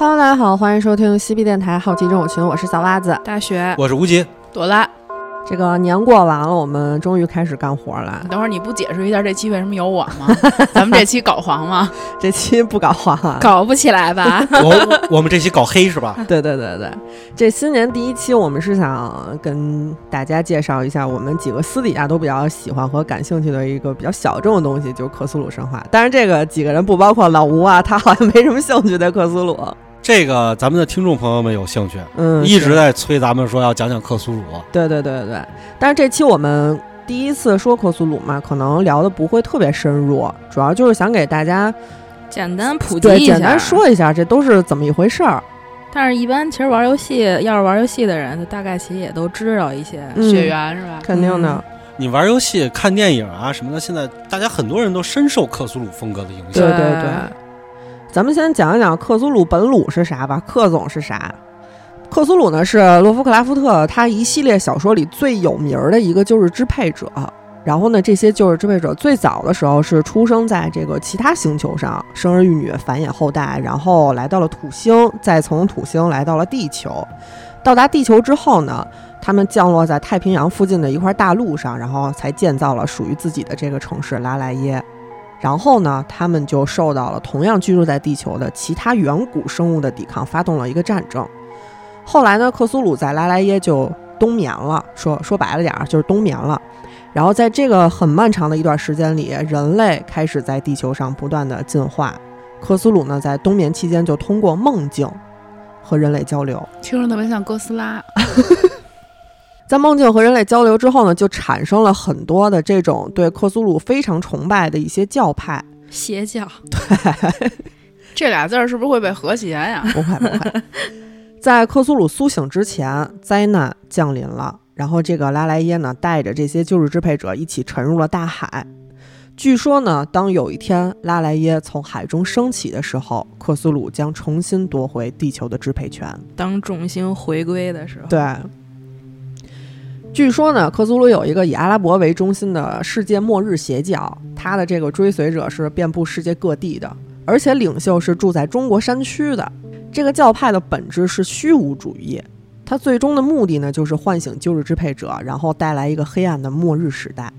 Hello，大家好，欢迎收听西 B 电台好奇症友群，我是小袜子。大雪，我是吴奇，朵拉。这个年过完了，我们终于开始干活了。等会儿你不解释一下这期为什么有我吗？咱们这期搞黄吗？这期不搞黄啊，搞不起来吧？我我们这期搞黑是吧？对对对对，这新年第一期，我们是想跟大家介绍一下我们几个私底下都比较喜欢和感兴趣的一个比较小众的东西，就是克苏鲁神话。但是这个几个人不包括老吴啊，他好像没什么兴趣对克苏鲁。这个咱们的听众朋友们有兴趣，嗯，一直在催咱们说要讲讲克苏鲁。对对对对对，但是这期我们第一次说克苏鲁嘛，可能聊的不会特别深入，主要就是想给大家简单普及一下，简单说一下这都是怎么一回事儿。但是，一般其实玩游戏，要是玩游戏的人，大概其实也都知道一些血缘，是吧？肯定的。你玩游戏、看电影啊什么的，现在大家很多人都深受克苏鲁风格的影响。对对对。咱们先讲一讲克苏鲁本鲁是啥吧。克总是啥？克苏鲁呢是洛夫克拉夫特他一系列小说里最有名的一个就是支配者。然后呢，这些就是支配者最早的时候是出生在这个其他星球上，生儿育女，繁衍后代，然后来到了土星，再从土星来到了地球。到达地球之后呢，他们降落在太平洋附近的一块大陆上，然后才建造了属于自己的这个城市拉莱耶。然后呢，他们就受到了同样居住在地球的其他远古生物的抵抗，发动了一个战争。后来呢，克苏鲁在拉莱耶就冬眠了，说 说白了点儿就是冬眠了。然后在这个很漫长的一段时间里，人类开始在地球上不断的进化。克苏鲁呢，在冬眠期间就通过梦境和人类交流，听着特别像哥斯拉。在梦境和人类交流之后呢，就产生了很多的这种对克苏鲁非常崇拜的一些教派、邪教。对，这俩字儿是不是会被和谐呀？不会，不会。在克苏鲁苏醒之前，灾难降临了，然后这个拉莱耶呢，带着这些旧日支配者一起沉入了大海。据说呢，当有一天拉莱耶从海中升起的时候，克苏鲁将重新夺回地球的支配权。当众星回归的时候，对。据说呢，克苏鲁有一个以阿拉伯为中心的世界末日邪教，他的这个追随者是遍布世界各地的，而且领袖是住在中国山区的。这个教派的本质是虚无主义，它最终的目的呢，就是唤醒旧日支配者，然后带来一个黑暗的末日时代。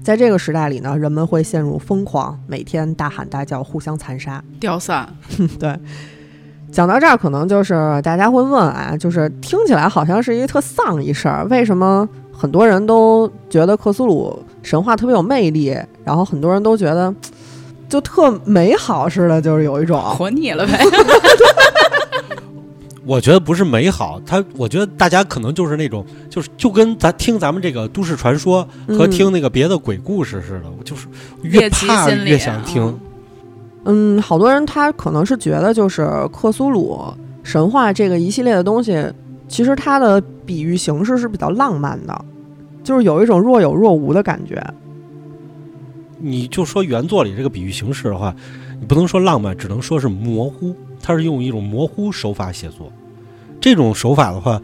在这个时代里呢，人们会陷入疯狂，每天大喊大叫，互相残杀、掉散。对。讲到这儿，可能就是大家会问啊，就是听起来好像是一个特丧一事儿，为什么很多人都觉得克苏鲁神话特别有魅力，然后很多人都觉得就特美好似的，就是有一种活腻了呗。我觉得不是美好，他我觉得大家可能就是那种，就是就跟咱听咱们这个都市传说和听那个别的鬼故事似的，就是越怕越想听。嗯，好多人他可能是觉得，就是克苏鲁神话这个一系列的东西，其实它的比喻形式是比较浪漫的，就是有一种若有若无的感觉。你就说原作里这个比喻形式的话，你不能说浪漫，只能说是模糊。它是用一种模糊手法写作，这种手法的话，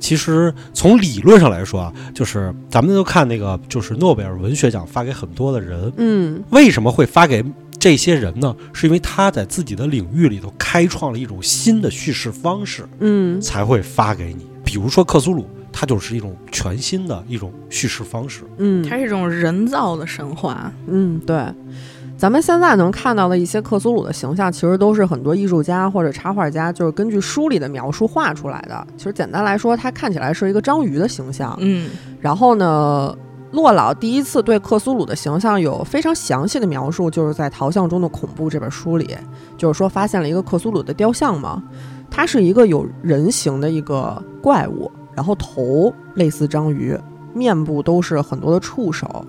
其实从理论上来说啊，就是咱们都看那个，就是诺贝尔文学奖发给很多的人，嗯，为什么会发给？这些人呢，是因为他在自己的领域里头开创了一种新的叙事方式，嗯，才会发给你。比如说克苏鲁，它就是一种全新的一种叙事方式，嗯，它是一种人造的神话，嗯，对。咱们现在能看到的一些克苏鲁的形象，其实都是很多艺术家或者插画家就是根据书里的描述画出来的。其实简单来说，它看起来是一个章鱼的形象，嗯，然后呢。洛老第一次对克苏鲁的形象有非常详细的描述，就是在《陶像中的恐怖》这本书里，就是说发现了一个克苏鲁的雕像嘛，它是一个有人形的一个怪物，然后头类似章鱼，面部都是很多的触手，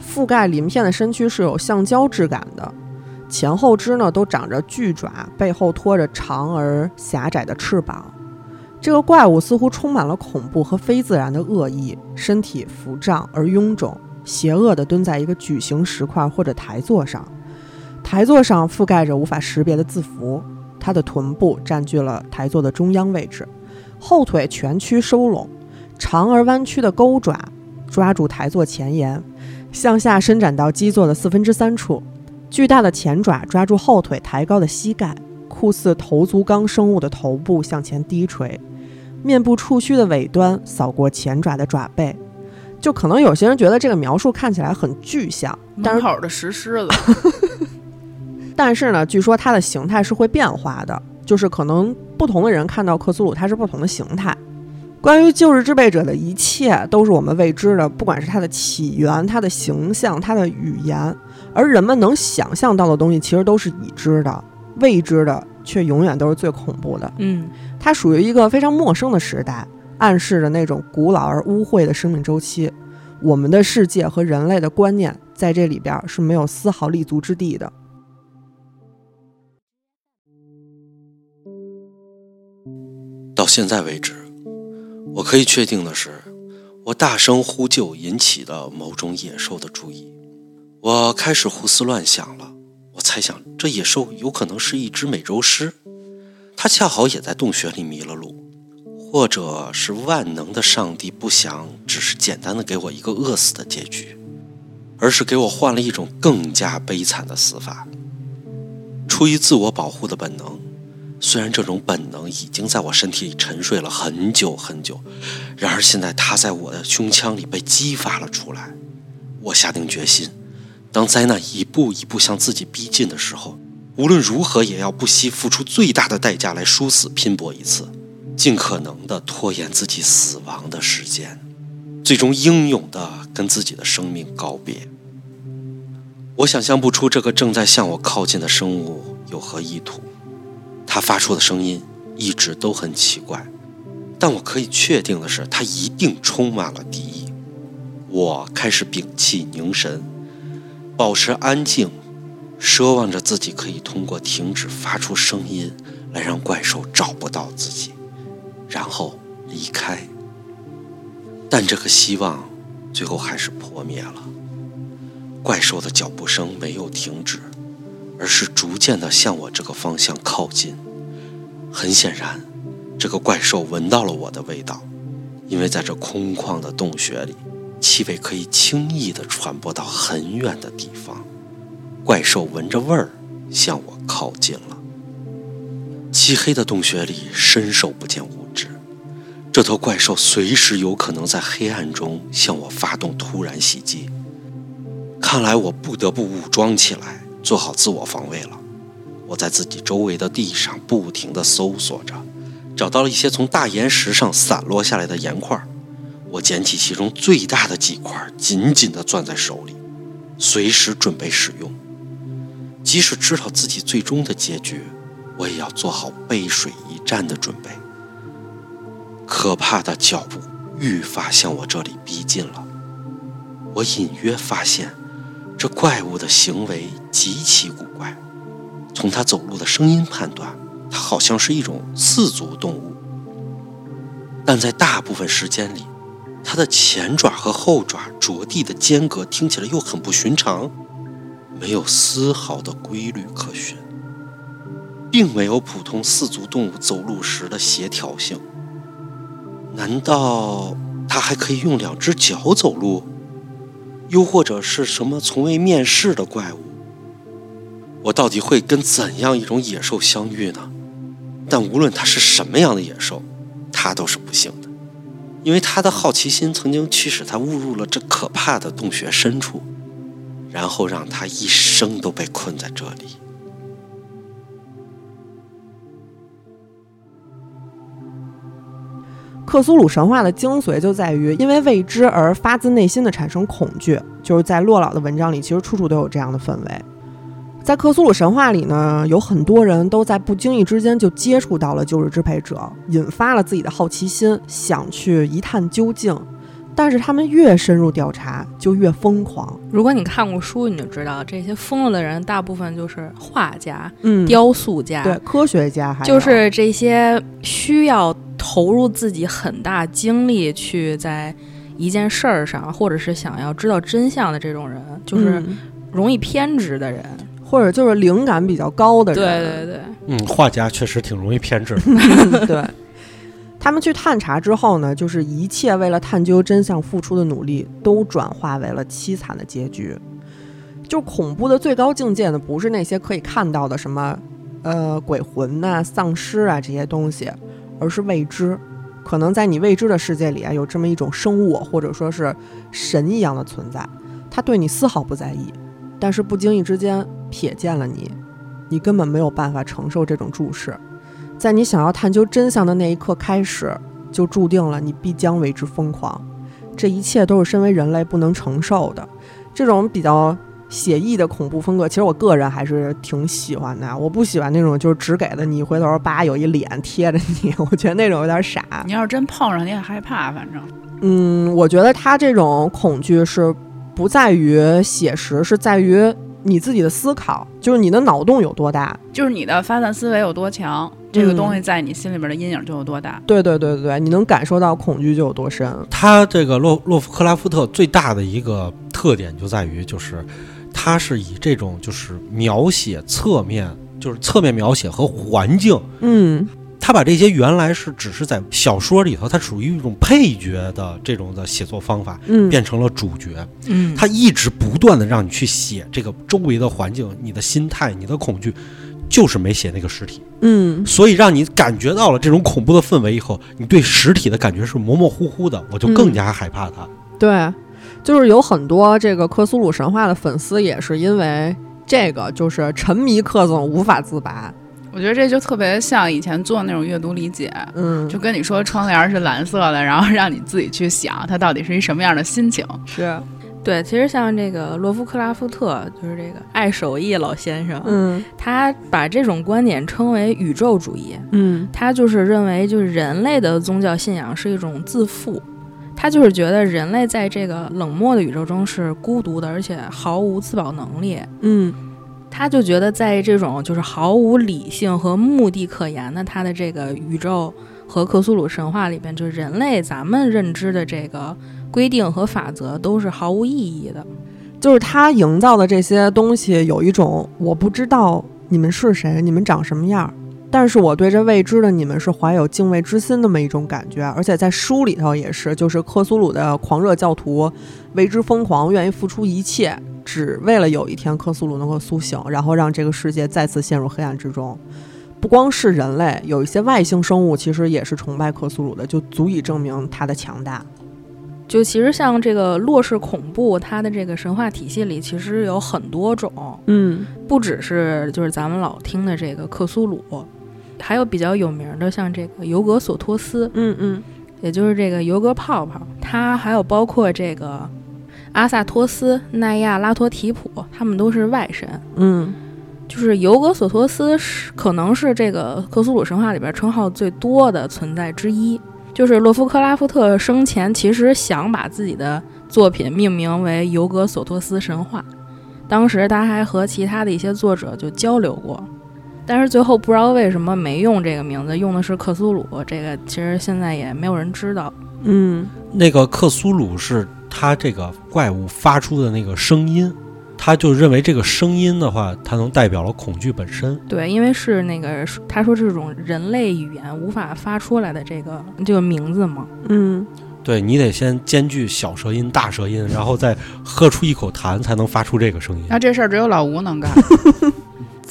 覆盖鳞片的身躯是有橡胶质感的，前后肢呢都长着巨爪，背后拖着长而狭窄的翅膀。这个怪物似乎充满了恐怖和非自然的恶意，身体浮胀而臃肿，邪恶地蹲在一个矩形石块或者台座上，台座上覆盖着无法识别的字符。它的臀部占据了台座的中央位置，后腿蜷曲收拢，长而弯曲的钩爪抓住台座前沿，向下伸展到基座的四分之三处，巨大的前爪抓住后腿抬高的膝盖。酷似头足纲生物的头部向前低垂，面部触须的尾端扫过前爪的爪背。就可能有些人觉得这个描述看起来很具象，但是门口的石狮子，但是呢，据说它的形态是会变化的，就是可能不同的人看到克苏鲁，它是不同的形态。关于旧日支配者的一切都是我们未知的，不管是它的起源、它的形象、它的语言，而人们能想象到的东西，其实都是已知的，未知的却永远都是最恐怖的。嗯，它属于一个非常陌生的时代，暗示着那种古老而污秽的生命周期。我们的世界和人类的观念在这里边是没有丝毫立足之地的。到现在为止，我可以确定的是，我大声呼救引起的某种野兽的注意。我开始胡思乱想了。我猜想，这野兽有可能是一只美洲狮，它恰好也在洞穴里迷了路，或者是万能的上帝不想只是简单的给我一个饿死的结局，而是给我换了一种更加悲惨的死法。出于自我保护的本能。虽然这种本能已经在我身体里沉睡了很久很久，然而现在它在我的胸腔里被激发了出来。我下定决心，当灾难一步一步向自己逼近的时候，无论如何也要不惜付出最大的代价来殊死拼搏一次，尽可能的拖延自己死亡的时间，最终英勇的跟自己的生命告别。我想象不出这个正在向我靠近的生物有何意图。它发出的声音一直都很奇怪，但我可以确定的是，它一定充满了敌意。我开始屏气凝神，保持安静，奢望着自己可以通过停止发出声音来让怪兽找不到自己，然后离开。但这个希望最后还是破灭了。怪兽的脚步声没有停止。而是逐渐地向我这个方向靠近。很显然，这个怪兽闻到了我的味道，因为在这空旷的洞穴里，气味可以轻易地传播到很远的地方。怪兽闻着味儿向我靠近了。漆黑的洞穴里伸手不见五指，这头怪兽随时有可能在黑暗中向我发动突然袭击。看来我不得不武装起来。做好自我防卫了，我在自己周围的地上不停地搜索着，找到了一些从大岩石上散落下来的岩块。我捡起其中最大的几块，紧紧地攥在手里，随时准备使用。即使知道自己最终的结局，我也要做好背水一战的准备。可怕的脚步愈发向我这里逼近了，我隐约发现。这怪物的行为极其古怪，从它走路的声音判断，它好像是一种四足动物。但在大部分时间里，它的前爪和后爪着地的间隔听起来又很不寻常，没有丝毫的规律可循，并没有普通四足动物走路时的协调性。难道它还可以用两只脚走路？又或者是什么从未面世的怪物？我到底会跟怎样一种野兽相遇呢？但无论它是什么样的野兽，它都是不幸的，因为他的好奇心曾经驱使他误入了这可怕的洞穴深处，然后让他一生都被困在这里。克苏鲁神话的精髓就在于，因为未知而发自内心的产生恐惧。就是在洛老的文章里，其实处处都有这样的氛围。在克苏鲁神话里呢，有很多人都在不经意之间就接触到了旧日支配者，引发了自己的好奇心，想去一探究竟。但是他们越深入调查，就越疯狂。如果你看过书，你就知道这些疯了的人，大部分就是画家、嗯，雕塑家，对，科学家，还就是这些需要。投入自己很大精力去在一件事儿上，或者是想要知道真相的这种人，就是容易偏执的人，或者就是灵感比较高的人。对对对，嗯，画家确实挺容易偏执。对，他们去探查之后呢，就是一切为了探究真相付出的努力，都转化为了凄惨的结局。就恐怖的最高境界呢，不是那些可以看到的什么。呃鬼魂呐、丧尸啊这些东西，而是未知。可能在你未知的世界里啊，有这么一种生物，或者说是神一样的存在，他对你丝毫不在意，但是不经意之间瞥见了你，你根本没有办法承受这种注视。在你想要探究真相的那一刻开始，就注定了你必将为之疯狂。这一切都是身为人类不能承受的。这种比较写意的恐怖风格，其实我个人还是挺喜欢的。我不喜欢那种就是只给的你回头叭有一脸贴着你，我觉得那种有点傻。你要是真碰上，你也害怕。反正，嗯，我觉得他这种恐惧是不在于写实，是在于你自己的思考，就是你的脑洞有多大，就是你的发散思维有多强。这个东西在你心里边的阴影就有多大？对对对对，你能感受到恐惧就有多深。他这个洛洛夫克拉夫特最大的一个特点就在于，就是他是以这种就是描写侧面，就是侧面描写和环境，嗯，他把这些原来是只是在小说里头，它属于一种配角的这种的写作方法，嗯，变成了主角。嗯，他一直不断的让你去写这个周围的环境，你的心态，你的恐惧。就是没写那个实体，嗯，所以让你感觉到了这种恐怖的氛围以后，你对实体的感觉是模模糊糊的，我就更加害怕它。对，就是有很多这个克苏鲁神话的粉丝也是因为这个，就是沉迷克总无法自拔。我觉得这就特别像以前做那种阅读理解，嗯，就跟你说窗帘是蓝色的，然后让你自己去想它到底是一什么样的心情。是。对，其实像这个洛夫克拉夫特，就是这个爱手艺老先生，嗯，他把这种观点称为宇宙主义，嗯，他就是认为，就是人类的宗教信仰是一种自负，他就是觉得人类在这个冷漠的宇宙中是孤独的，而且毫无自保能力，嗯，他就觉得在这种就是毫无理性和目的可言的他的这个宇宙和克苏鲁神话里边，就是人类咱们认知的这个。规定和法则都是毫无意义的，就是他营造的这些东西有一种我不知道你们是谁，你们长什么样，但是我对这未知的你们是怀有敬畏之心那么一种感觉。而且在书里头也是，就是克苏鲁的狂热教徒为之疯狂，愿意付出一切，只为了有一天克苏鲁能够苏醒，然后让这个世界再次陷入黑暗之中。不光是人类，有一些外星生物其实也是崇拜克苏鲁的，就足以证明它的强大。就其实像这个洛氏恐怖，它的这个神话体系里其实有很多种，嗯，不只是就是咱们老听的这个克苏鲁，还有比较有名的像这个尤格索托斯，嗯嗯，也就是这个尤格泡泡，它还有包括这个阿萨托斯、奈亚拉托提普，他们都是外神，嗯，就是尤格索托斯是可能是这个克苏鲁神话里边称号最多的存在之一。就是洛夫克拉夫特生前其实想把自己的作品命名为《尤格索托斯神话》，当时他还和其他的一些作者就交流过，但是最后不知道为什么没用这个名字，用的是克苏鲁。这个其实现在也没有人知道。嗯，那个克苏鲁是他这个怪物发出的那个声音。他就认为这个声音的话，它能代表了恐惧本身。对，因为是那个他说这种人类语言无法发出来的这个这个名字嘛。嗯，对你得先兼具小舌音、大舌音，然后再喝出一口痰，才能发出这个声音。那这事儿只有老吴能干。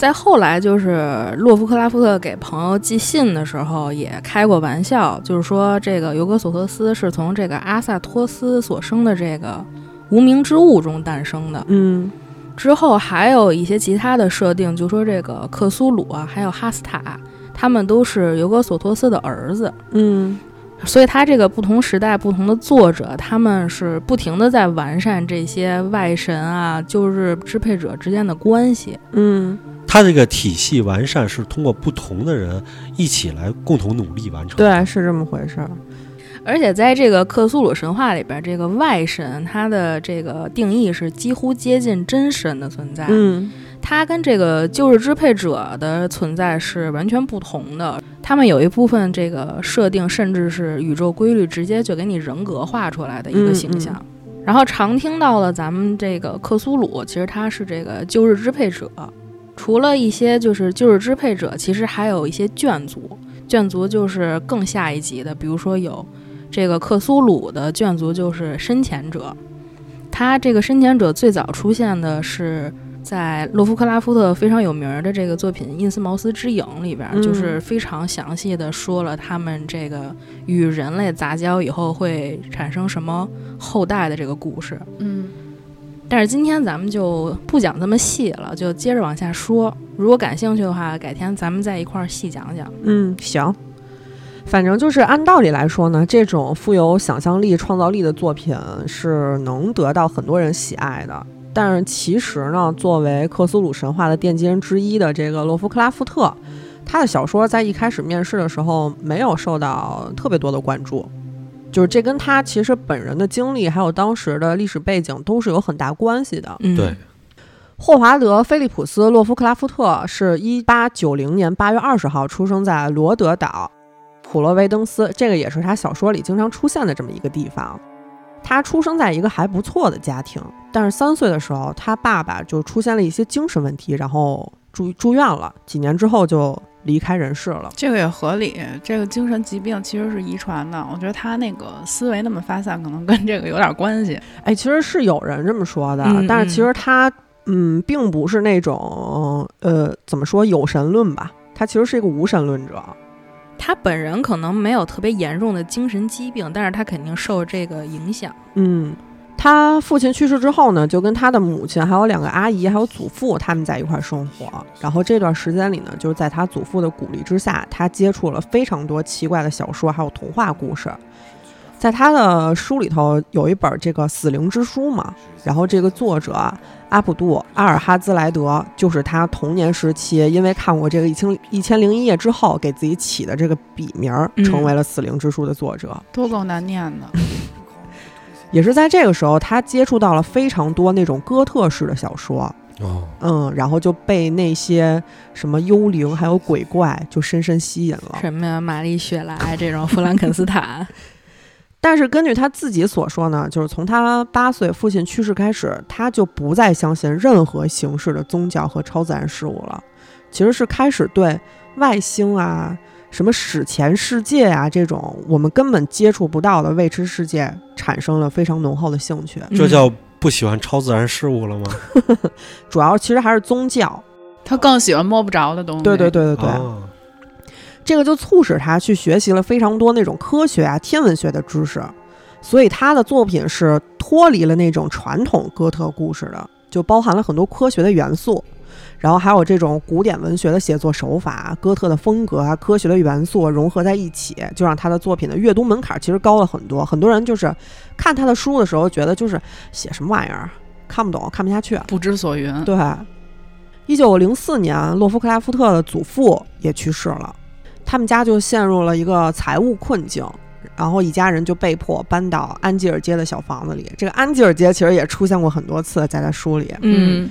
再后来，就是洛夫克拉夫特给朋友寄信的时候也开过玩笑，就是说这个尤格索托斯是从这个阿萨托斯所生的这个无名之物中诞生的。嗯。之后还有一些其他的设定，就说这个克苏鲁啊，还有哈斯塔，他们都是尤格索托斯的儿子。嗯，所以他这个不同时代、不同的作者，他们是不停的在完善这些外神啊、就是支配者之间的关系。嗯，他这个体系完善是通过不同的人一起来共同努力完成。对，是这么回事儿。而且在这个克苏鲁神话里边，这个外神它的这个定义是几乎接近真神的存在。嗯，它跟这个旧日支配者的存在是完全不同的。他们有一部分这个设定，甚至是宇宙规律直接就给你人格化出来的一个形象。然后常听到了咱们这个克苏鲁，其实他是这个旧日支配者。除了一些就是旧日支配者，其实还有一些眷族。眷族就是更下一级的，比如说有。这个克苏鲁的眷族就是深潜者，他这个深潜者最早出现的是在洛夫克拉夫特非常有名的这个作品《印斯茅斯之影》里边，嗯就是非常详细的说了他们这个与人类杂交以后会产生什么后代的这个故事。嗯，但是今天咱们就不讲这么细了，就接着往下说。如果感兴趣的话，改天咱们再一块儿细讲讲。嗯，行。反正就是按道理来说呢，这种富有想象力、创造力的作品是能得到很多人喜爱的。但是其实呢，作为克苏鲁神话的奠基人之一的这个洛夫克拉夫特，他的小说在一开始面世的时候没有受到特别多的关注，就是这跟他其实本人的经历还有当时的历史背景都是有很大关系的。嗯，对，霍华德·菲利普斯·洛夫克拉夫特是一八九零年八月二十号出生在罗德岛普罗维登斯，这个也是他小说里经常出现的这么一个地方。他出生在一个还不错的家庭，但是三岁的时候，他爸爸就出现了一些精神问题，然后住住院了，几年之后就离开人世了。这个也合理。这个精神疾病其实是遗传的，我觉得他那个思维那么发散，可能跟这个有点关系。哎，其实是有人这么说的，嗯但是其实他嗯，并不是那种呃，怎么说有神论吧？他其实是一个无神论者。他本人可能没有特别严重的精神疾病，但是他肯定受这个影响。嗯，他父亲去世之后呢，就跟他的母亲、还有两个阿姨、还有祖父他们在一块儿生活。然后这段时间里呢，就是在他祖父的鼓励之下，他接触了非常多奇怪的小说，还有童话故事。在他的书里头有一本这个《死灵之书》嘛，然后这个作者阿卜杜·阿尔哈兹莱德就是他童年时期因为看过这个《一千一千零一夜》之后给自己起的这个笔名成为了《死灵之书》的作者。多够难念的。也是在这个时候，他接触到了非常多那种哥特式的小说，哦，嗯，然后就被那些什么幽灵还有鬼怪就深深吸引了。什么呀，玛丽雪莱这种弗兰肯斯坦，但是根据他自己所说呢，就是从他八岁父亲去世开始，他就不再相信任何形式的宗教和超自然事物了，其实是开始对外星啊、什么史前世界啊这种我们根本接触不到的未知世界产生了非常浓厚的兴趣。嗯这叫不喜欢超自然事物了吗？主要其实还是宗教，他更喜欢摸不着的东西。对对对对对。哦这个就促使他去学习了非常多那种科学啊、天文学的知识，所以他的作品是脱离了那种传统哥特故事的，就包含了很多科学的元素，然后还有这种古典文学的写作手法、哥特的风格啊、科学的元素融合在一起，就让他的作品的阅读门槛其实高了很多。很多人就是看他的书的时候，觉得就是写什么玩意儿，看不懂，看不下去。不知所云。对，一九零四年，洛夫克拉夫特的祖父也去世了，他们家就陷入了一个财务困境，然后一家人就被迫搬到安吉尔街的小房子里。这个安吉尔街其实也出现过很多次，在他书里。嗯，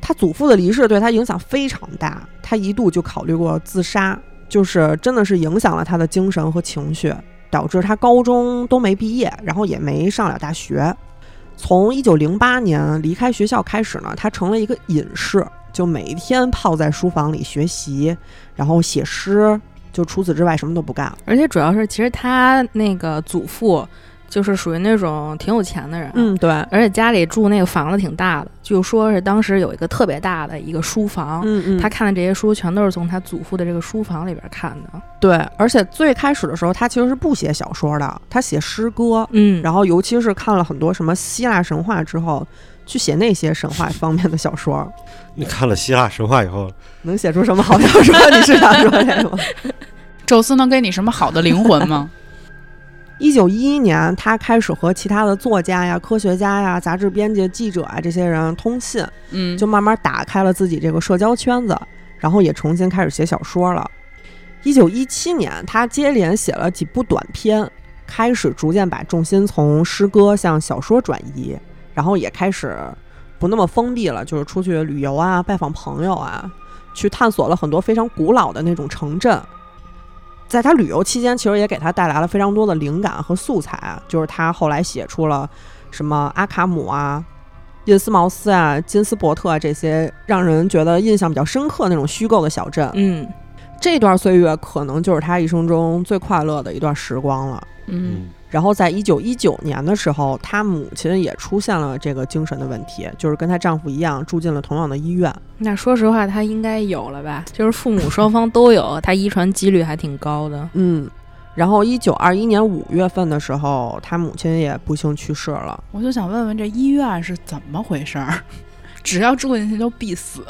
他祖父的离世对他影响非常大，他一度就考虑过自杀，就是真的是影响了他的精神和情绪，导致他高中都没毕业，然后也没上了大学。从一九零八年离开学校开始呢，他成了一个隐士，就每一天泡在书房里学习，然后写诗，就除此之外什么都不干。而且主要是，其实他那个祖父就是属于那种挺有钱的人，嗯，对，而且家里住那个房子挺大的，就说是当时有一个特别大的一个书房，嗯嗯，他看的这些书全都是从他祖父的这个书房里边看的。对，而且最开始的时候，他其实是不写小说的，他写诗歌，嗯，然后尤其是看了很多什么希腊神话之后，去写那些神话方面的小说，你看了希腊神话以后，能写出什么好小说？你是想说这个吗？宙斯能给你什么好的灵魂吗？一九一一年，他开始和其他的作家呀、科学家呀、杂志编辑、记者啊这些人通信，嗯，就慢慢打开了自己这个社交圈子，然后也重新开始写小说了。一九一七年，他接连写了几部短篇，开始逐渐把重心从诗歌向小说转移，然后也开始不那么封闭了，就是出去旅游啊、拜访朋友啊，去探索了很多非常古老的那种城镇。在他旅游期间，其实也给他带来了非常多的灵感和素材啊，就是他后来写出了什么阿卡姆啊、印斯茅斯啊、金斯伯特啊这些让人觉得印象比较深刻那种虚构的小镇。嗯，这段岁月可能就是他一生中最快乐的一段时光了。嗯，然后在一九一九年的时候，她母亲也出现了这个精神的问题，就是跟她丈夫一样住进了同样的医院。那说实话，她应该有了吧？就是父母双方都有，她遗传几率还挺高的。嗯，然后一九二一年五月份的时候，她母亲也不幸去世了。我就想问问，这医院是怎么回事儿？只要住进去就必死？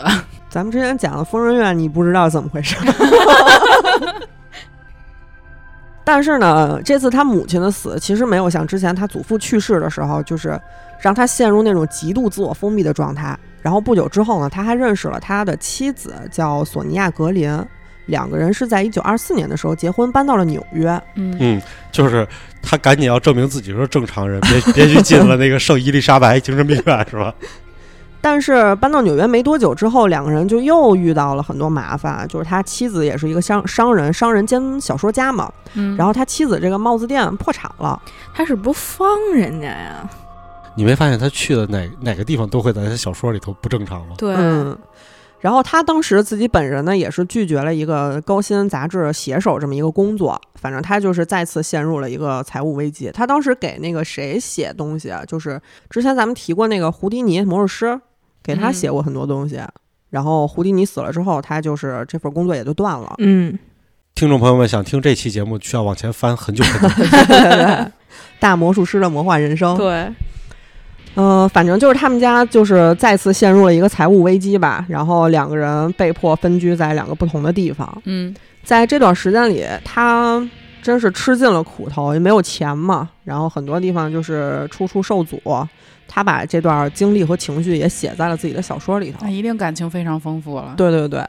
咱们之前讲的疯人院，你不知道怎么回事？但是呢，这次他母亲的死其实没有像之前他祖父去世的时候，就是让他陷入那种极度自我封闭的状态。然后不久之后呢，他还认识了他的妻子，叫索尼娅·格林。两个人是在一九二四年的时候结婚，搬到了纽约。嗯嗯，就是他赶紧要证明自己是正常人，别别去进了那个圣伊丽莎白精神病院，是吧？但是搬到纽约没多久之后，两个人就又遇到了很多麻烦。就是他妻子也是一个商商人，商人兼小说家嘛。嗯，然后他妻子这个帽子店破产了，他是不方人家呀？你没发现他去的哪哪个地方都会在他小说里头不正常吗？对，嗯。然后他当时自己本人呢，也是拒绝了一个高薪杂志写手这么一个工作。反正他就是再次陷入了一个财务危机。他当时给那个谁写东西啊？就是之前咱们提过那个胡迪尼魔术师。给他写过很多东西，然后胡迪尼死了之后，他就是这份工作也就断了。嗯，听众朋友们想听这期节目，需要往前翻很久很久。大魔术师的魔幻人生。对，嗯，反正就是他们家就是再次陷入了一个财务危机吧，然后两个人被迫分居在两个不同的地方。嗯，在这段时间里，他真是吃尽了苦头，也没有钱嘛，然后很多地方就是处处受阻。他把这段经历和情绪也写在了自己的小说里头，那一定感情非常丰富了。对对对，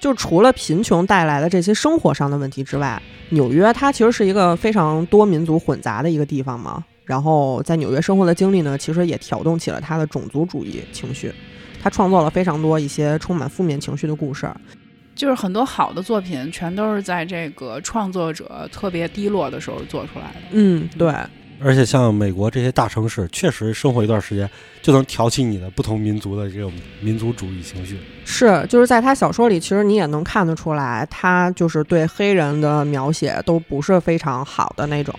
就除了贫穷带来的这些生活上的问题之外，纽约它其实是一个非常多民族混杂的一个地方嘛。然后在纽约生活的经历呢，其实也挑动起了他的种族主义情绪。他创作了非常多一些充满负面情绪的故事，就是很多好的作品全都是在这个创作者特别低落的时候做出来的。嗯，对。而且像美国这些大城市，确实生活一段时间就能挑起你的不同民族的这种民族主义情绪。是，就是在他小说里，其实你也能看得出来，他就是对黑人的描写都不是非常好的那种。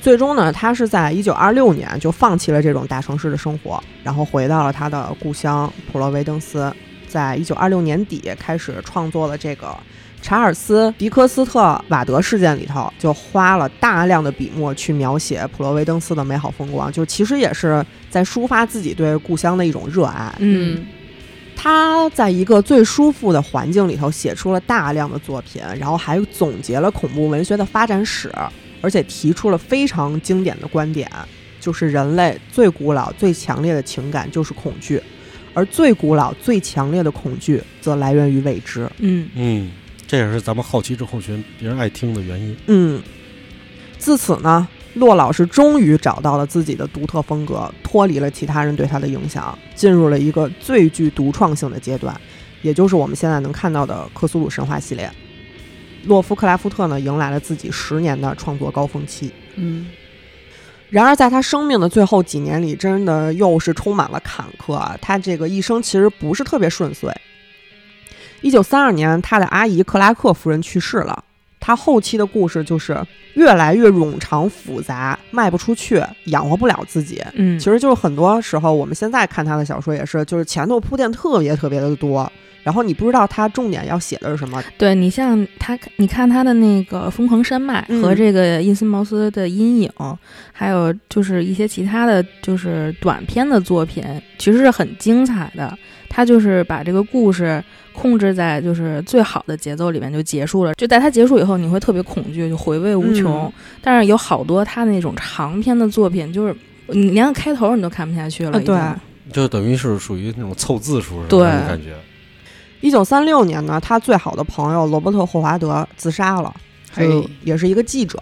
最终呢，他是在一九二六年就放弃了这种大城市的生活，然后回到了他的故乡普罗维登斯，在一九二六年底开始创作了这个。查尔斯·迪克斯特瓦德事件里头，就花了大量的笔墨去描写普罗维登斯的美好风光，就其实也是在抒发自己对故乡的一种热爱。嗯，他在一个最舒服的环境里头写出了大量的作品，然后还总结了恐怖文学的发展史，而且提出了非常经典的观点，就是人类最古老、最强烈的情感就是恐惧，而最古老、最强烈的恐惧则来源于未知。嗯嗯。这也是咱们好奇症候群别人爱听的原因。嗯，自此呢，骆老师终于找到了自己的独特风格，脱离了其他人对他的影响，进入了一个最具独创性的阶段，也就是我们现在能看到的克苏鲁神话系列。洛夫克拉夫特呢，迎来了自己十年的创作高峰期。嗯，然而在他生命的最后几年里，真的又是充满了坎坷啊。他这个一生其实不是特别顺遂。一九三二年，他的阿姨克拉克夫人去世了。他后期的故事就是越来越冗长复杂，卖不出去，养活不了自己。嗯，其实就是很多时候，我们现在看他的小说也是，就是前头铺垫特别特别的多，然后你不知道他重点要写的是什么。对你像他，你看他的那个《疯狂山脉》和这个印斯茅斯的阴影，还有就是一些其他的就是短篇的作品，其实是很精彩的。他就是把这个故事。控制在就是最好的节奏里面就结束了，就在他结束以后，你会特别恐惧，就回味无穷。但是有好多他那种长篇的作品，就是你连个开头你都看不下去了，对，就等于是属于那种凑字数对感觉。一九三六年呢，他最好的朋友罗伯特·霍华德自杀了，嘿，也是一个记者，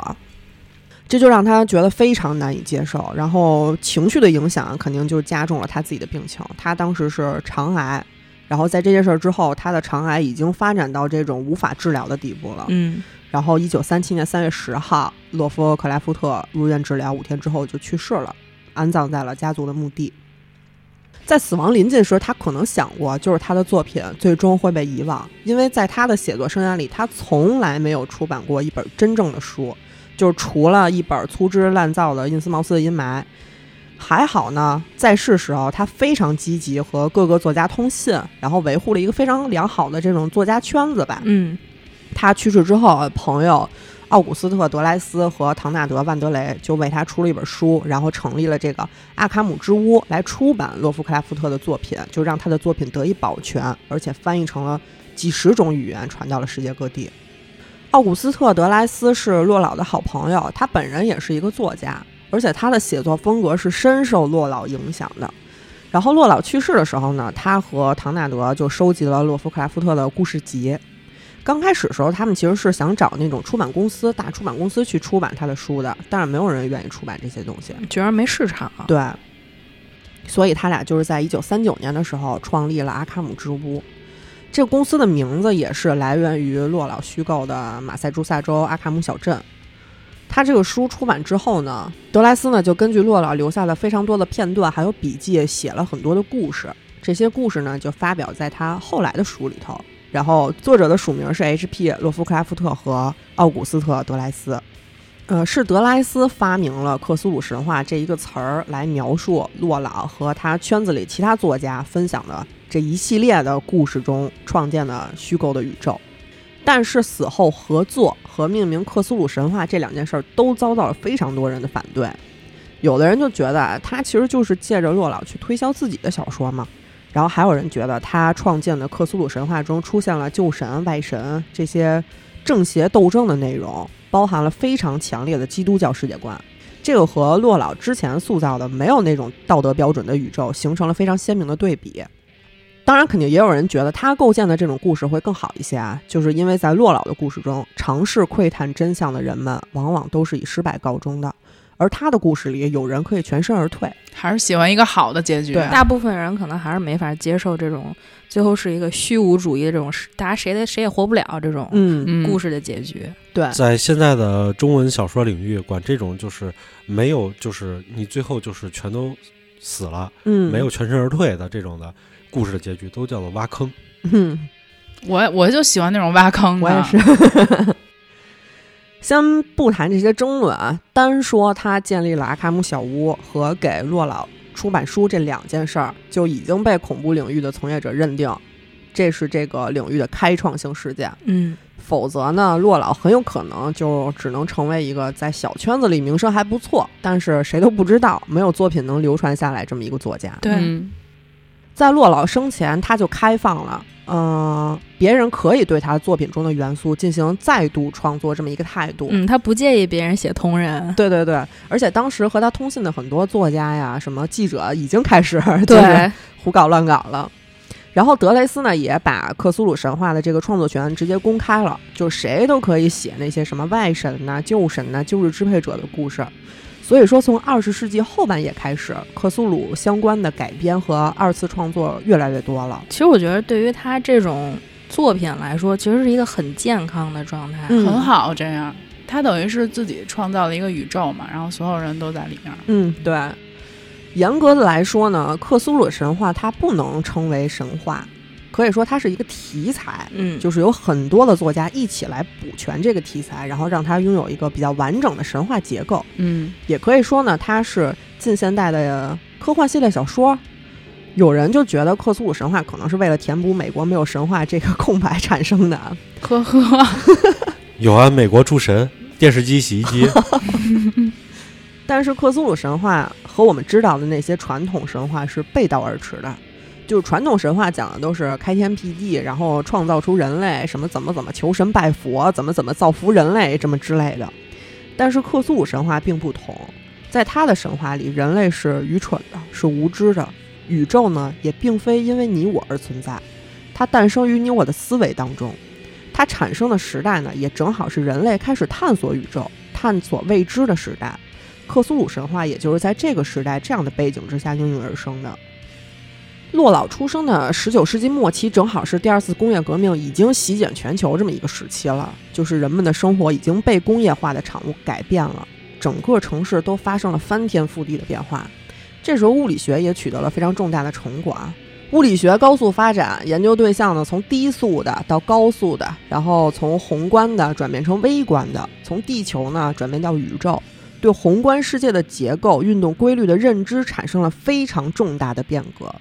这就让他觉得非常难以接受，然后情绪的影响肯定就加重了他自己的病情。他当时是肠癌。然后在这件事儿之后，他的肠癌已经发展到这种无法治疗的地步了。嗯，然后一九三七年三月十号，洛夫克莱夫特入院治疗，五天之后就去世了，安葬在了家族的墓地。在死亡临近时，他可能想过，就是他的作品最终会被遗忘，因为在他的写作生涯里，他从来没有出版过一本真正的书，就是除了一本粗制滥造的《印斯茅斯的阴霾》，还好呢，在世时候他非常积极和各个作家通信，然后维护了一个非常良好的这种作家圈子吧。嗯，他去世之后，朋友奥古斯特·德莱斯和唐纳德·万德雷就为他出了一本书，然后成立了这个阿卡姆之屋来出版洛夫克拉夫特的作品，就让他的作品得以保全，而且翻译成了几十种语言，传到了世界各地。奥古斯特·德莱斯是洛老的好朋友，他本人也是一个作家，而且他的写作风格是深受洛老影响的。然后洛老去世的时候呢，他和唐纳德就收集了洛夫克拉夫特的故事集。刚开始的时候，他们其实是想找那种出版公司、大出版公司去出版他的书的，但是没有人愿意出版这些东西，觉得没市场。对，所以他俩就是在一九三九年的时候创立了阿卡姆之屋。这个公司的名字也是来源于洛老虚构的马赛诸塞州阿卡姆小镇。他这个书出版之后呢，德莱斯呢就根据洛老留下了非常多的片段还有笔记，写了很多的故事。这些故事呢就发表在他后来的书里头。然后作者的署名是 H.P. 洛夫克拉夫特和奥古斯特德莱斯。呃，是德莱斯发明了克苏鲁神话这一个词儿来描述洛老和他圈子里其他作家分享的。这一系列的故事中创建的虚构的宇宙，但是死后合作和命名克苏鲁神话这两件事儿都遭到了非常多人的反对。有的人就觉得他其实就是借着洛老去推销自己的小说嘛，然后还有人觉得他创建的克苏鲁神话中出现了旧神、外神这些正邪斗争的内容，包含了非常强烈的基督教世界观，这个和洛老之前塑造的没有那种道德标准的宇宙形成了非常鲜明的对比。当然，肯定也有人觉得他构建的这种故事会更好一些啊，就是因为在洛老的故事中，尝试窥探真相的人们往往都是以失败告终的，而他的故事里有人可以全身而退，还是喜欢一个好的结局。对大部分人可能还是没法接受这种最后是一个虚无主义的这种，大家谁的谁也活不了这种嗯，嗯故事的结局。对，在现在的中文小说领域，管这种就是没有，就是你最后就是全都死了，嗯，没有全身而退的这种的故事的结局，都叫做挖坑。嗯，我我就喜欢那种挖坑的。我也是。先不谈这些争论啊，单说他建立了阿卡姆小屋和给洛老出版书这两件事儿，就已经被恐怖领域的从业者认定，这是这个领域的开创性事件。嗯，否则呢，洛老很有可能就只能成为一个在小圈子里名声还不错，但是谁都不知道、没有作品能流传下来这么一个作家。对，嗯在洛老生前，他就开放了，嗯、别人可以对他作品中的元素进行再度创作这么一个态度。嗯，他不介意别人写同人。对对对，而且当时和他通信的很多作家呀、什么记者已经开始 就对是胡搞乱搞了。然后德雷斯呢，也把克苏鲁神话的这个创作权直接公开了，就谁都可以写那些什么外神呐、旧神呐、旧日支配者的故事。所以说，从二十世纪后半叶开始，克苏鲁相关的改编和二次创作越来越多了。其实我觉得对于他这种作品来说，其实是一个很健康的状态。嗯很好，这样他等于是自己创造了一个宇宙嘛，然后所有人都在里面。嗯，对。严格的来说呢，克苏鲁神话它不能称为神话，可以说它是一个题材。嗯，就是有很多的作家一起来补全这个题材，然后让它拥有一个比较完整的神话结构。嗯，也可以说呢，它是近现代的科幻系列小说。有人就觉得克苏鲁神话可能是为了填补美国没有神话这个空白产生的。呵呵，有啊，美国诸神、电视机、洗衣机 但是克苏鲁神话和我们知道的那些传统神话是背道而驰的。就是传统神话讲的都是开天辟地，然后创造出人类，什么怎么怎么求神拜佛，怎么怎么造福人类，这么之类的。但是克苏鲁神话并不同，在他的神话里，人类是愚蠢的，是无知的，宇宙呢也并非因为你我而存在，它诞生于你我的思维当中。它产生的时代呢，也正好是人类开始探索宇宙、探索未知的时代。克苏鲁神话也就是在这个时代这样的背景之下应运而生的。洛老出生的十九世纪末期，正好是第二次工业革命已经席卷全球这么一个时期了，就是人们的生活已经被工业化的产物改变了，整个城市都发生了翻天覆地的变化。这时候物理学也取得了非常重大的成果啊，物理学高速发展，研究对象呢从低速的到高速的，然后从宏观的转变成微观的，从地球呢转变到宇宙，对宏观世界的结构、运动规律的认知产生了非常重大的变革。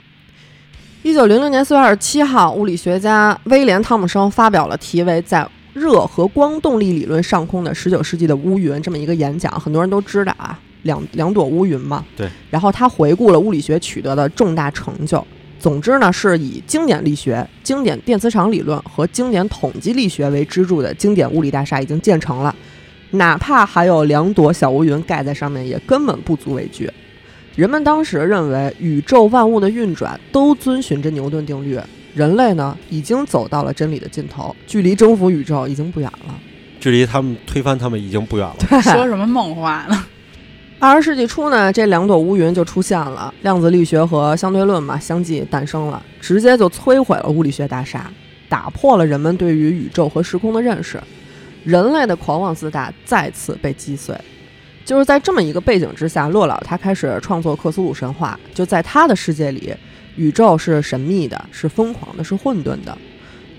一九零零年四月二十七号，物理学家威廉·汤姆生发表了题为《在热和光动力理论上空的十九世纪的乌云》这么一个演讲，很多人都知道啊，两两朵乌云嘛。对。然后他回顾了物理学取得的重大成就。总之呢，是以经典力学、经典电磁场理论和经典统计力学为支柱的经典物理大厦已经建成了，哪怕还有两朵小乌云盖在上面，也根本不足为惧。人们当时认为，宇宙万物的运转都遵循着牛顿定律，人类呢已经走到了真理的尽头，距离征服宇宙已经不远了，距离他们推翻他们已经不远了。说什么梦话呢？二十世纪初呢，这两朵乌云就出现了，量子力学和相对论嘛相继诞生了，直接就摧毁了物理学大厦，打破了人们对于宇宙和时空的认识，人类的狂妄自大再次被击碎。就是在这么一个背景之下，洛老他开始创作克苏鲁神话。就在他的世界里，宇宙是神秘的，是疯狂的，是混沌的，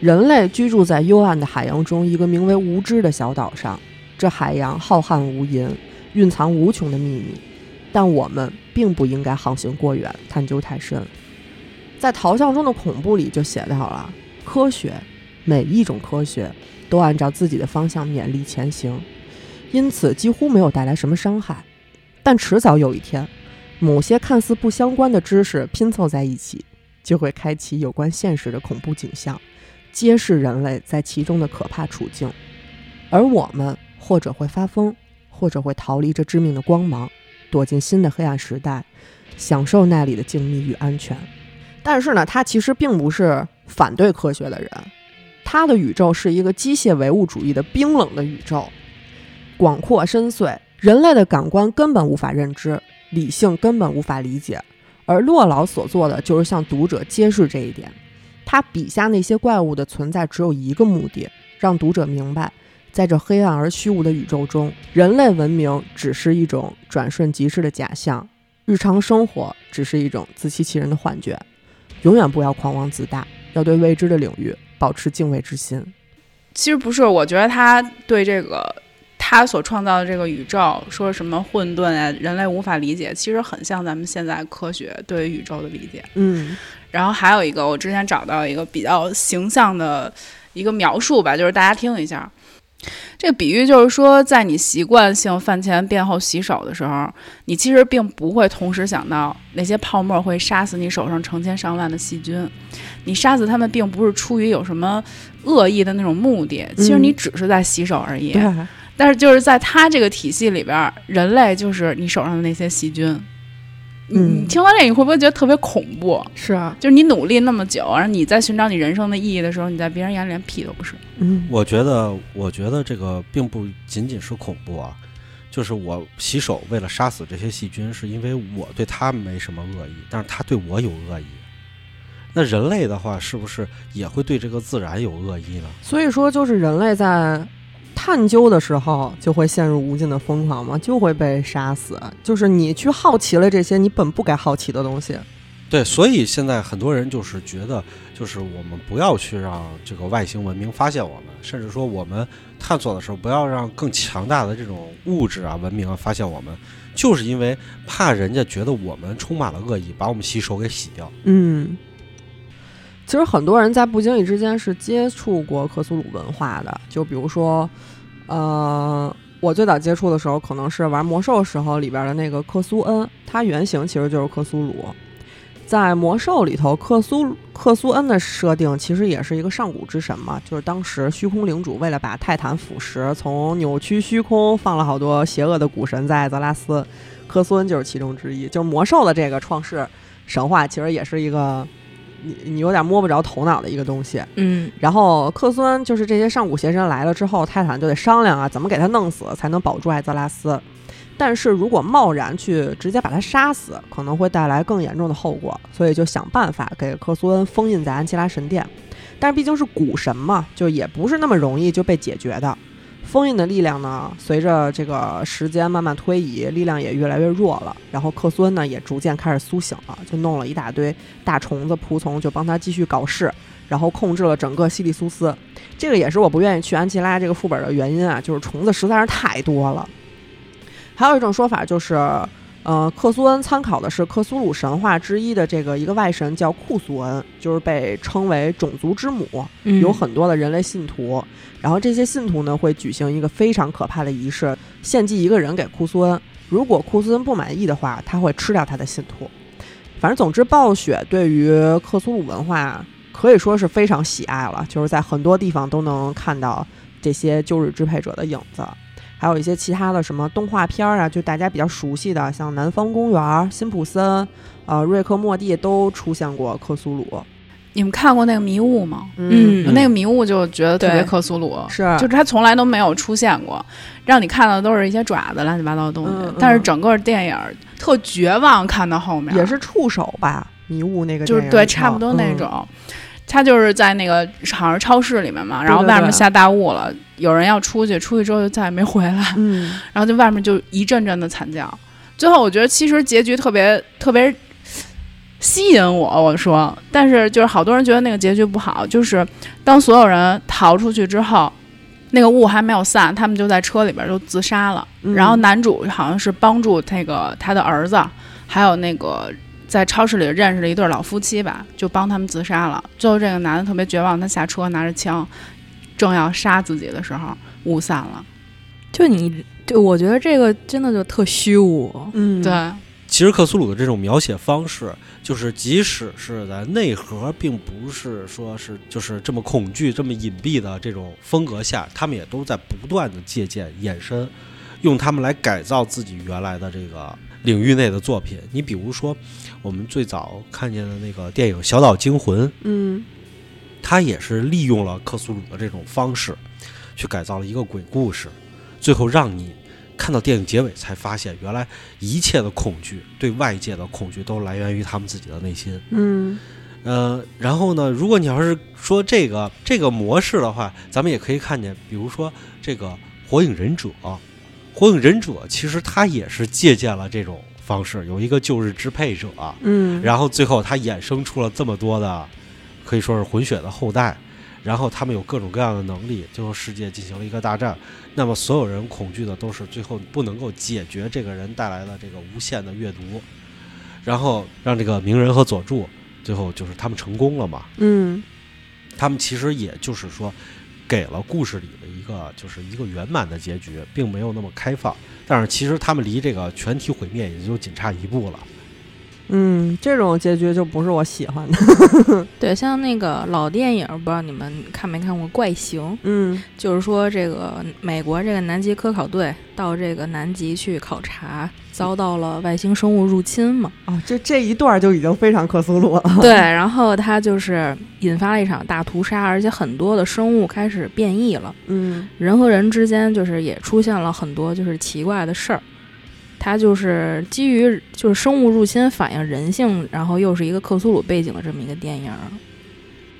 人类居住在幽暗的海洋中一个名为无知的小岛上，这海洋浩瀚无垠。蕴藏无穷的秘密，但我们并不应该航行过远，探究太深。在《陶像中的恐怖》里就写到了：科学，每一种科学都按照自己的方向勉力前行，因此几乎没有带来什么伤害。但迟早有一天，某些看似不相关的知识拼凑在一起，就会开启有关现实的恐怖景象，揭示人类在其中的可怕处境，而我们或者会发疯。或者会逃离这致命的光芒，躲进新的黑暗时代，享受那里的静谧与安全。但是呢，他其实并不是反对科学的人。他的宇宙是一个机械唯物主义的冰冷的宇宙，广阔深邃，人类的感官根本无法认知，理性根本无法理解。而洛老所做的就是向读者揭示这一点。他笔下那些怪物的存在只有一个目的，让读者明白。在这黑暗而虚无的宇宙中，人类文明只是一种转瞬即逝的假象，日常生活只是一种自欺欺人的幻觉。永远不要狂妄自大，要对未知的领域保持敬畏之心。其实不是，我觉得他对这个他所创造的这个宇宙说什么混沌啊，人类无法理解，其实很像咱们现在科学对于宇宙的理解。嗯，然后还有一个，我之前找到一个比较形象的一个描述吧，就是大家听一下。这个比喻就是说，在你习惯性饭前便后洗手的时候，你其实并不会同时想到那些泡沫会杀死你手上成千上万的细菌。你杀死他们并不是出于有什么恶意的那种目的，其实你只是在洗手而已。但是就是在它这个体系里边，人类就是你手上的那些细菌。嗯你听完这，你会不会觉得特别恐怖？是啊，就是你努力那么久，然后你在寻找你人生的意义的时候，你在别人眼里连屁都不是。嗯，我觉得，我觉得这个并不仅仅是恐怖啊，就是我洗手为了杀死这些细菌，是因为我对他没什么恶意，但是他对我有恶意。那人类的话，是不是也会对这个自然有恶意呢？所以说，就是人类在。探究的时候就会陷入无尽的疯狂吗，就会被杀死。就是你去好奇了这些你本不该好奇的东西。对，所以现在很多人就是觉得，就是我们不要去让这个外星文明发现我们，甚至说我们探索的时候不要让更强大的这种物质啊文明啊发现我们，就是因为怕人家觉得我们充满了恶意，把我们洗手给洗掉。嗯。其实很多人在不经意之间是接触过克苏鲁文化的，就比如说，呃，我最早接触的时候可能是玩魔兽时候里边的那个克苏恩，它原型其实就是克苏鲁。在魔兽里头，克苏克苏恩的设定其实也是一个上古之神嘛，就是当时虚空领主为了把泰坦腐蚀，从扭曲虚空放了好多邪恶的古神在泽拉斯，克苏恩就是其中之一。就是魔兽的这个创世神话，其实也是一个。你你有点摸不着头脑的一个东西，嗯，然后克苏恩就是这些上古邪神来了之后，泰坦就得商量啊，怎么给他弄死才能保住艾泽拉斯。但是如果贸然去直接把他杀死，可能会带来更严重的后果，所以就想办法给克苏恩封印在安琪拉神殿。但是毕竟是古神嘛，就也不是那么容易就被解决的。封印的力量呢，随着这个时间慢慢推移，力量也越来越弱了。然后克孙呢，也逐渐开始苏醒了，就弄了一大堆大虫子仆从，就帮他继续搞事，然后控制了整个西里苏斯。这个也是我不愿意去安琪拉这个副本的原因啊，就是虫子实在是太多了。还有一种说法就是，呃，克苏恩参考的是克苏鲁神话之一的这个一个外神叫库苏恩，就是被称为种族之母，有很多的人类信徒。然后这些信徒呢会举行一个非常可怕的仪式，献祭一个人给库苏恩。如果库苏恩不满意的话，他会吃掉他的信徒。反正总之，暴雪对于克苏鲁文化可以说是非常喜爱了，就是在很多地方都能看到这些旧日支配者的影子。还有一些其他的什么动画片儿啊，就大家比较熟悉的，像《南方公园》《辛普森》呃，《瑞克莫蒂》都出现过克苏鲁。你们看过那个迷雾吗？嗯，那个迷雾就觉得特别克苏鲁，是，就是它从来都没有出现过，让你看到的都是一些爪子、乱七八糟的东西。但是整个电影特绝望，看到后面也是触手吧？迷雾那个就是对，差不多那种。他就是在那个好像是超市里面嘛，然后外面下大雾了，有人要出去，出去之后就再也没回来，嗯，然后就外面就一阵阵的惨叫。最后我觉得其实结局特别特别吸引我，我说，但是就是好多人觉得那个结局不好，就是当所有人逃出去之后，那个雾还没有散，他们就在车里边就自杀了。然后男主好像是帮助那个他的儿子，还有那个。在超市里认识了一对老夫妻吧，就帮他们自杀了。最后这个男的特别绝望，他下车拿着枪，正要杀自己的时候，雾散了。就你，就我觉得这个真的就特虚无。嗯，对。其实克苏鲁的这种描写方式，就是即使是在内核并不是说是就是这么恐惧、这么隐蔽的这种风格下，他们也都在不断的借鉴、衍生，用他们来改造自己原来的这个。领域内的作品，你比如说，我们最早看见的那个电影《小岛惊魂》，嗯，它也是利用了克苏鲁的这种方式，去改造了一个鬼故事，最后让你看到电影结尾才发现，原来一切的恐惧，对外界的恐惧都来源于他们自己的内心。嗯，呃，然后呢，如果你要是说这个这个模式的话，咱们也可以看见，比如说这个《火影忍者》。火影忍者其实他也是借鉴了这种方式，有一个旧日支配者，嗯，然后最后他衍生出了这么多的，可以说是混血的后代，然后他们有各种各样的能力，最后世界进行了一个大战。那么所有人恐惧的都是最后不能够解决这个人带来的这个无限的阅读，然后让这个鸣人和佐助最后就是他们成功了嘛？嗯，他们其实也就是说。给了故事里的一个就是一个圆满的结局，并没有那么开放。但是其实他们离这个全体毁灭也就仅差一步了。嗯，这种结局就不是我喜欢的。对，像那个老电影，不知道你们看没看过《怪形》？嗯，就是说这个美国这个南极科考队到这个南极去考察，遭到了外星生物入侵嘛。啊，这这一段就已经非常克苏鲁了。对，然后他就是引发了一场大屠杀，而且很多的生物开始变异了。嗯，人和人之间就是也出现了很多就是奇怪的事儿。它就是基于就是生物入侵反映人性，然后又是一个克苏鲁背景的这么一个电影。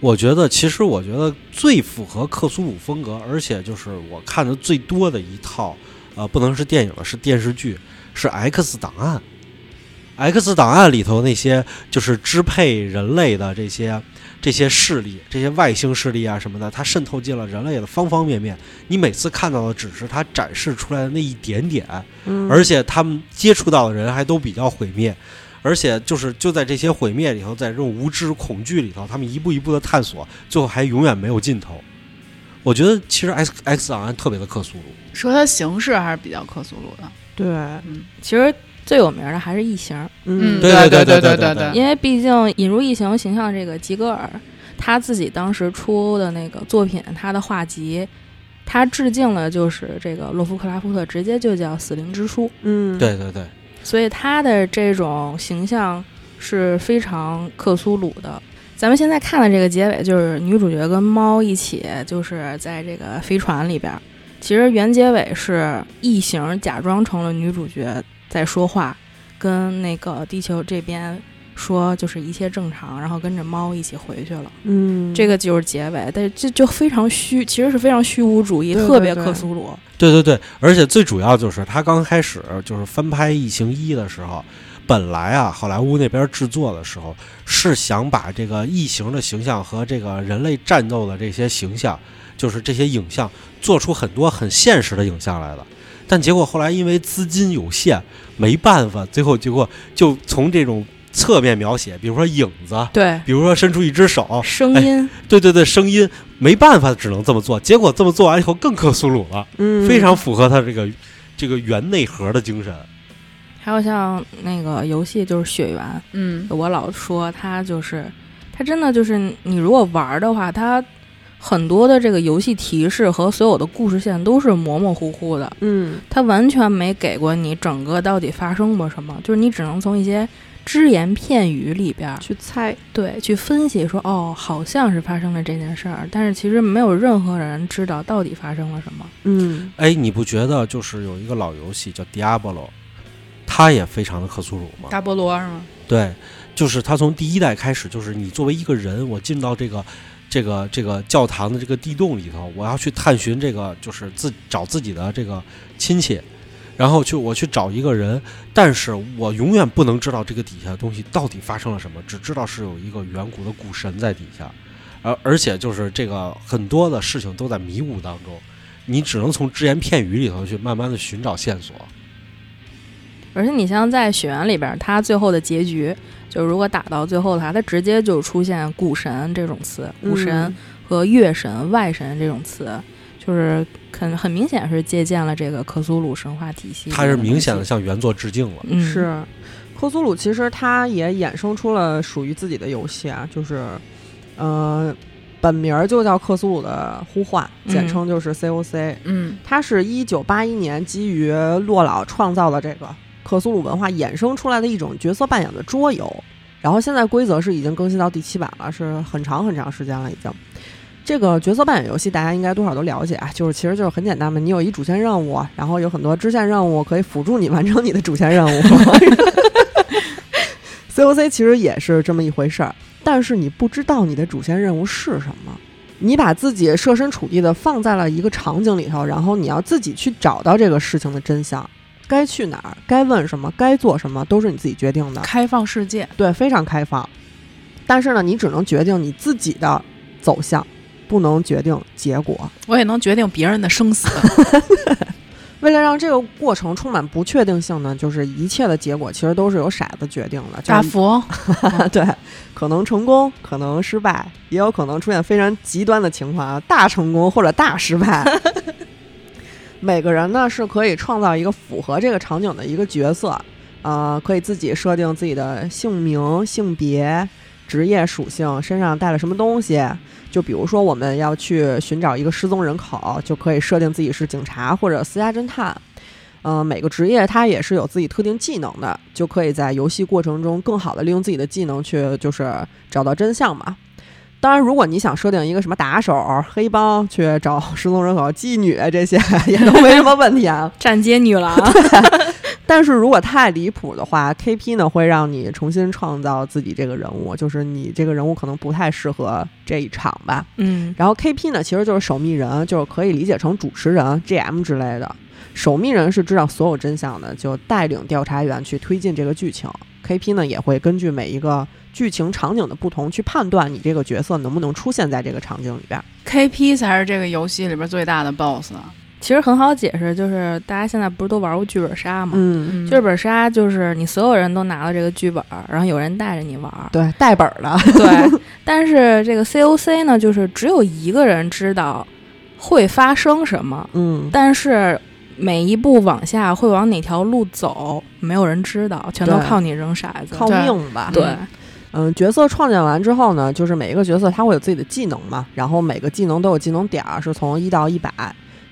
我觉得，其实我觉得最符合克苏鲁风格，而且就是我看的最多的一套，呃，不能是电影了，是电视剧，是《X 档案》。《X 档案》里头那些就是支配人类的这些。这些势力，这些外星势力啊什么的，它渗透进了人类的方方面面。你每次看到的只是它展示出来的那一点点，而且他们接触到的人还都比较毁灭，而且就是就在这些毁灭里头，在这种无知恐惧里头，他们一步一步的探索，最后还永远没有尽头。我觉得其实 X X 档案特别的克苏鲁，说它形式还是比较克苏鲁的。对，嗯，其实。最有名的还是异形，嗯，对对对对对对，因为毕竟引入异形形象这个吉格尔，他自己当时出的那个作品，他的画集，他致敬了就是这个洛夫克拉夫特，直接就叫《死灵之书》。嗯，对对对，所以他的这种形象是非常克苏鲁的。咱们现在看的这个结尾，就是女主角跟猫一起，就是在这个飞船里边。其实原结尾是异形假装成了女主角。在说话，跟那个地球这边说就是一切正常，然后跟着猫一起回去了。嗯，这个就是结尾，但这就非常虚，其实是非常虚无主义，对对特别克苏鲁。对对对，而且最主要就是他刚开始就是翻拍《异形一》的时候，本来啊，好莱坞那边制作的时候是想把这个异形的形象和这个人类战斗的这些形象，就是这些影像，做出很多很现实的影像来的。但结果后来因为资金有限，没办法，最后结果就从这种侧面描写，比如说影子，对，比如说伸出一只手，哎声音，对对对，声音没办法，只能这么做。结果这么做完以后更克苏鲁了。嗯非常符合他这个这个原内核的精神。还有像那个游戏就是血缘，嗯我老说他就是，他真的就是你如果玩的话，它很多的这个游戏提示和所有的故事线都是模模糊糊的，嗯它完全没给过你整个到底发生过什么，就是你只能从一些只言片语里边儿去猜，对去分析说，哦，好像是发生了这件事儿，但是其实没有任何人知道到底发生了什么。嗯哎，你不觉得就是有一个老游戏叫《Diablo》，它也非常的克苏鲁吗？大菠萝是吗？对，就是它从第一代开始，就是你作为一个人，我进到这个这个这个教堂的这个地洞里头，我要去探寻这个，就是自找自己的这个亲戚。然后去我去找一个人，但是我永远不能知道这个底下的东西到底发生了什么，只知道是有一个远古的古神在底下，而而且就是这个很多的事情都在迷雾当中，你只能从只言片语里头去慢慢的寻找线索。而且你像在雪原里边儿，它最后的结局，就是如果打到最后的话，它直接就出现古神这种词，古神嗯和月神、外神这种词，就是很很明显是借鉴了这个克苏鲁神话体系。它是明显的，向原作致敬了。嗯，是。克苏鲁其实它也衍生出了属于自己的游戏啊，就是，呃，本名儿就叫克苏鲁的呼唤，简嗯称就是 COC。嗯它是一九八一年基于洛老创造的这个克苏鲁文化衍生出来的一种角色扮演的桌游，然后现在规则是已经更新到第七版了，是很长很长时间了已经。这个角色扮演游戏大家应该多少都了解啊，就是其实就是很简单嘛，你有一主线任务，然后有很多支线任务可以辅助你完成你的主线任务。COC 其实也是这么一回事儿，但是你不知道你的主线任务是什么。你把自己设身处地的放在了一个场景里头，然后你要自己去找到这个事情的真相，该去哪儿，该问什么，该做什么，都是你自己决定的。开放世界，对，非常开放。但是呢，你只能决定你自己的走向，不能决定结果。我也能决定别人的生死。为了让这个过程充满不确定性呢，就是一切的结果其实都是由骰子决定的。就是大富翁，对，可能成功，可能失败，也有可能出现非常极端的情况啊，大成功或者大失败。每个人呢是可以创造一个符合这个场景的一个角色，呃，可以自己设定自己的姓名、性别、职业属性，身上带了什么东西。就比如说，我们要去寻找一个失踪人口，就可以设定自己是警察或者私家侦探。嗯、每个职业它也是有自己特定技能的，就可以在游戏过程中更好的利用自己的技能去就是找到真相嘛。当然，如果你想设定一个什么打手、黑帮去找失踪人口、妓女这些，也都没什么问题啊。站街女郎，但是如果太离谱的话，KP 呢会让你重新创造自己这个人物，就是你这个人物可能不太适合这一场吧。嗯，然后 KP 呢，其实就是守密人，就是可以理解成主持人、GM 之类的。守密人是知道所有真相的，就带领调查员去推进这个剧情。KP 呢也会根据每一个剧情场景的不同，去判断你这个角色能不能出现在这个场景里边。KP 才是这个游戏里边最大的 BOSS。其实很好解释，就是大家现在不是都玩过剧本杀吗？嗯，剧本杀就是你所有人都拿了这个剧本，然后有人带着你玩儿。对，带本儿的。对，但是这个 COC 呢，就是只有一个人知道会发生什么，嗯，但是每一步往下会往哪条路走，没有人知道，全都靠你扔骰子。靠命吧。对，嗯，角色创建完之后呢，就是每一个角色他会有自己的技能嘛，然后每个技能都有技能点儿，是从一到一百。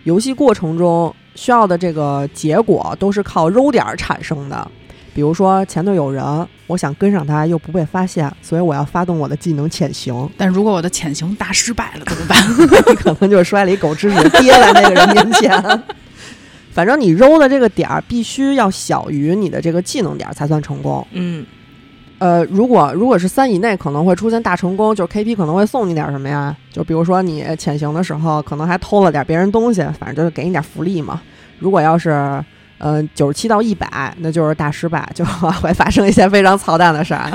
游戏过程中需要的这个结果都是靠揉点儿产生的。比如说前头有人，我想跟上他又不被发现，所以我要发动我的技能潜行，但如果我的潜行大失败了怎么办？你 可能就是摔了一狗吃屎跌在那个人面前。反正你揉的这个点儿必须要小于你的这个技能点儿才算成功。嗯，呃，如果如果是三以内，可能会出现大成功，就是 KP 可能会送你点什么呀？就比如说你潜行的时候，可能还偷了点别人东西，反正就是给你点福利嘛。如果要是呃九十七到一百，那就是大失败，就 会发生一些非常操蛋的事儿。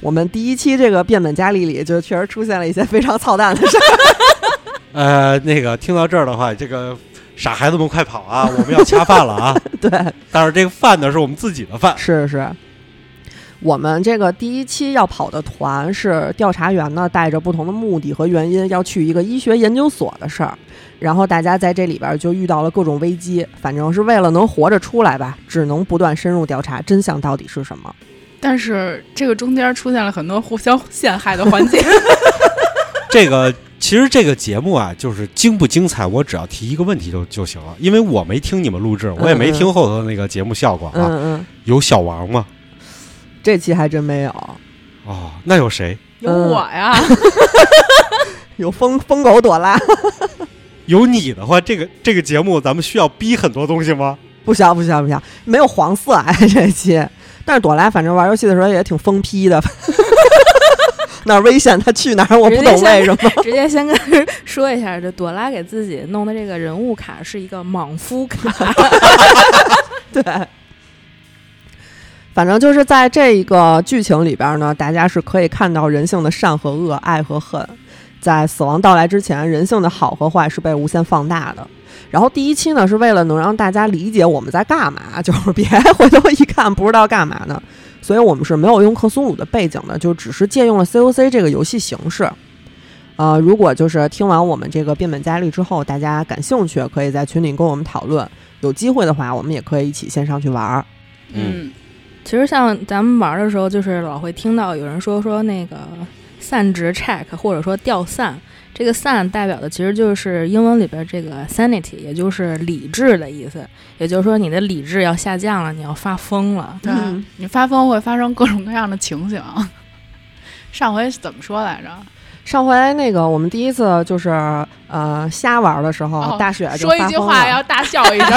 我们第一期这个变本加厉里，就确实出现了一些非常操蛋的事儿。呃，那个听到这儿的话，这个傻孩子们快跑啊！我们要掐饭了啊！对，但是这个饭呢，是我们自己的饭。是是，我们这个第一期要跑的团是调查员呢，带着不同的目的和原因要去一个医学研究所的事儿。然后大家在这里边就遇到了各种危机，反正是为了能活着出来吧，只能不断深入调查真相到底是什么。但是这个中间出现了很多互相陷害的环节。这个其实这个节目啊，就是精不精彩，我只要提一个问题就就行了，因为我没听你们录制，我也没听后头的那个节目效果啊。嗯嗯，有小王吗？这期还真没有。哦，那有谁？有我呀，有疯疯狗朵拉。有你的话，这个这个节目咱们需要逼很多东西吗？不需要，不需要，不需要，没有黄色哎，这期。但是朵拉反正玩游戏的时候也挺疯批的，哪儿危险他去哪儿，我不懂为什么。直接先跟说一下，这朵拉给自己弄的这个人物卡是一个莽夫卡，对。反正就是在这一个剧情里边呢，大家是可以看到人性的善和恶、爱和恨。在死亡到来之前，人性的好和坏是被无限放大的。然后第一期呢，是为了能让大家理解我们在干嘛，就是别 回头一看不知道干嘛呢。所以我们是没有用克苏鲁的背景的，就只是借用了 COC 这个游戏形式。呃，如果就是听完我们这个变本加厉之后，大家感兴趣，可以在群里跟我们讨论。有机会的话，我们也可以一起线上去玩儿。嗯，其实像咱们玩的时候，就是老会听到有人说说那个。散值 check 或者说掉散，这个 “san” 代表的其实就是英文里边这个 sanity，也就是理智的意思。也就是说，你的理智要下降了，你要发疯了。对你发疯会发生各种各样的情形。上回怎么说来着？上回那个我们第一次就是呃瞎玩的时候，大雪说一句话要大笑一声，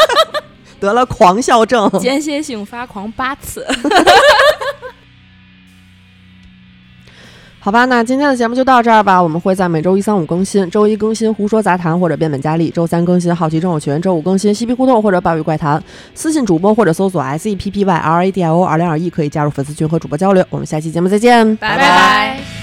得了狂笑症，间歇性发狂八次。好吧，那今天的节目就到这儿吧。我们会在每周一、三、五更新，周一更新《胡说杂谈》或者《变本加厉》，周三更新《好奇症友群》，周五更新《嬉皮互动》或者《暴雨怪谈》。私信主播或者搜索 S E P P Y R A D I O 二零二一，可以加入粉丝群和主播交流。我们下期节目再见，拜拜。